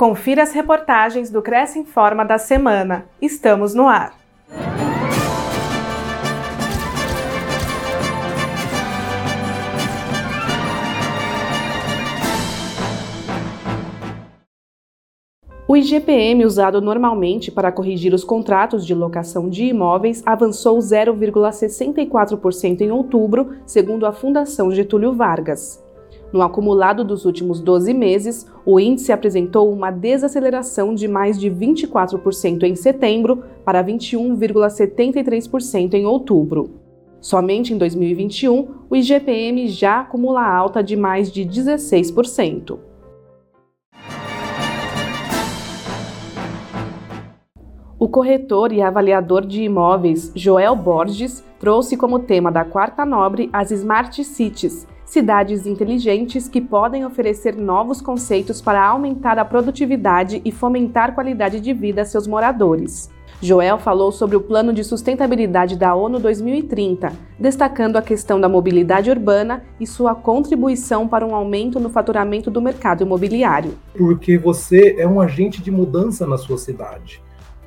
Confira as reportagens do Cresce Informa da semana. Estamos no ar. O IGPM usado normalmente para corrigir os contratos de locação de imóveis avançou 0,64% em outubro, segundo a Fundação Getúlio Vargas. No acumulado dos últimos 12 meses, o índice apresentou uma desaceleração de mais de 24% em setembro para 21,73% em outubro. Somente em 2021, o IGPM já acumula alta de mais de 16%. O corretor e avaliador de imóveis Joel Borges trouxe como tema da Quarta Nobre as Smart Cities, cidades inteligentes que podem oferecer novos conceitos para aumentar a produtividade e fomentar qualidade de vida a seus moradores. Joel falou sobre o Plano de Sustentabilidade da ONU 2030, destacando a questão da mobilidade urbana e sua contribuição para um aumento no faturamento do mercado imobiliário. Porque você é um agente de mudança na sua cidade.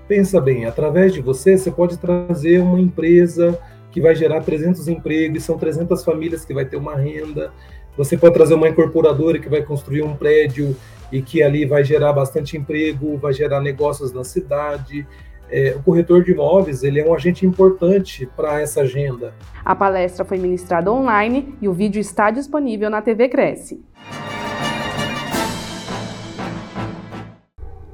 Pensa bem, através de você, você pode trazer uma empresa que vai gerar 300 empregos, são 300 famílias que vai ter uma renda. Você pode trazer uma incorporadora que vai construir um prédio e que ali vai gerar bastante emprego, vai gerar negócios na cidade. É, o corretor de imóveis ele é um agente importante para essa agenda. A palestra foi ministrada online e o vídeo está disponível na TV Cresce.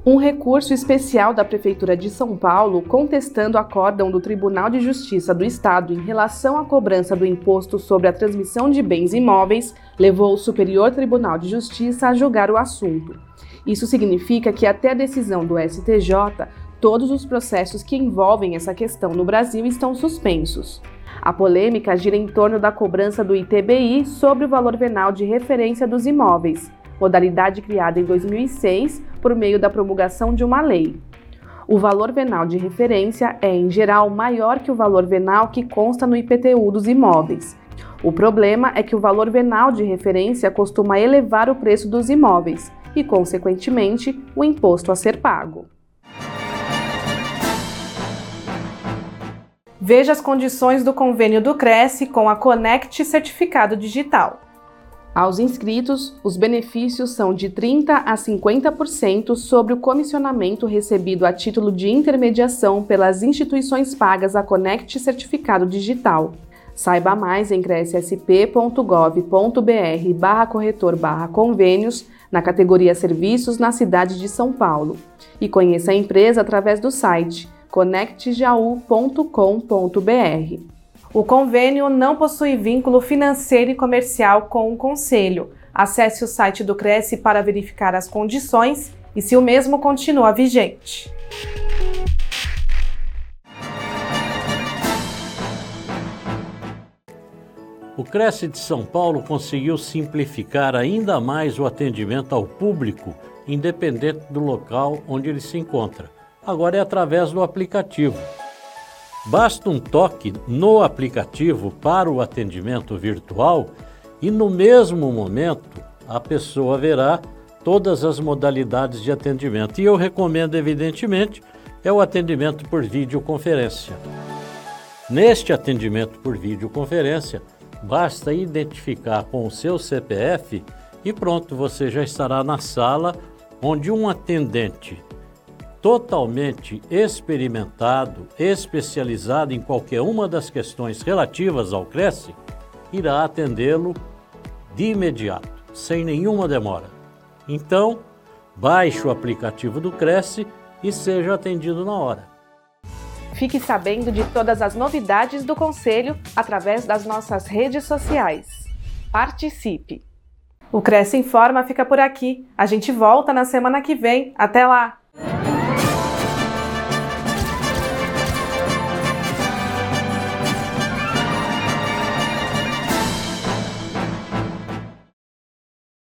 Um recurso especial da Prefeitura de São Paulo contestando o acórdão do Tribunal de Justiça do Estado em relação à cobrança do imposto sobre a transmissão de bens imóveis levou o Superior Tribunal de Justiça a julgar o assunto. Isso significa que, até a decisão do STJ, todos os processos que envolvem essa questão no Brasil estão suspensos. A polêmica gira em torno da cobrança do ITBI sobre o valor venal de referência dos imóveis modalidade criada em 2006 por meio da promulgação de uma lei. O valor venal de referência é, em geral, maior que o valor venal que consta no IPTU dos imóveis. O problema é que o valor venal de referência costuma elevar o preço dos imóveis e, consequentemente, o imposto a ser pago. Veja as condições do convênio do Cresce com a Conect Certificado Digital. Aos inscritos, os benefícios são de 30% a 50% sobre o comissionamento recebido a título de intermediação pelas instituições pagas a Conect Certificado Digital. Saiba mais em crescsp.gov.br barra corretor barra convênios na categoria Serviços na cidade de São Paulo e conheça a empresa através do site conectjaú.com.br. O convênio não possui vínculo financeiro e comercial com o Conselho. Acesse o site do Cresce para verificar as condições e se o mesmo continua vigente. O Cresce de São Paulo conseguiu simplificar ainda mais o atendimento ao público, independente do local onde ele se encontra. Agora é através do aplicativo. Basta um toque no aplicativo para o atendimento virtual e no mesmo momento a pessoa verá todas as modalidades de atendimento. E eu recomendo, evidentemente, é o atendimento por videoconferência. Neste atendimento por videoconferência, basta identificar com o seu CPF e pronto, você já estará na sala onde um atendente totalmente experimentado, especializado em qualquer uma das questões relativas ao Cresce, irá atendê-lo de imediato, sem nenhuma demora. Então, baixe o aplicativo do Cresce e seja atendido na hora. Fique sabendo de todas as novidades do Conselho através das nossas redes sociais. Participe! O Cresce Informa fica por aqui. A gente volta na semana que vem. Até lá!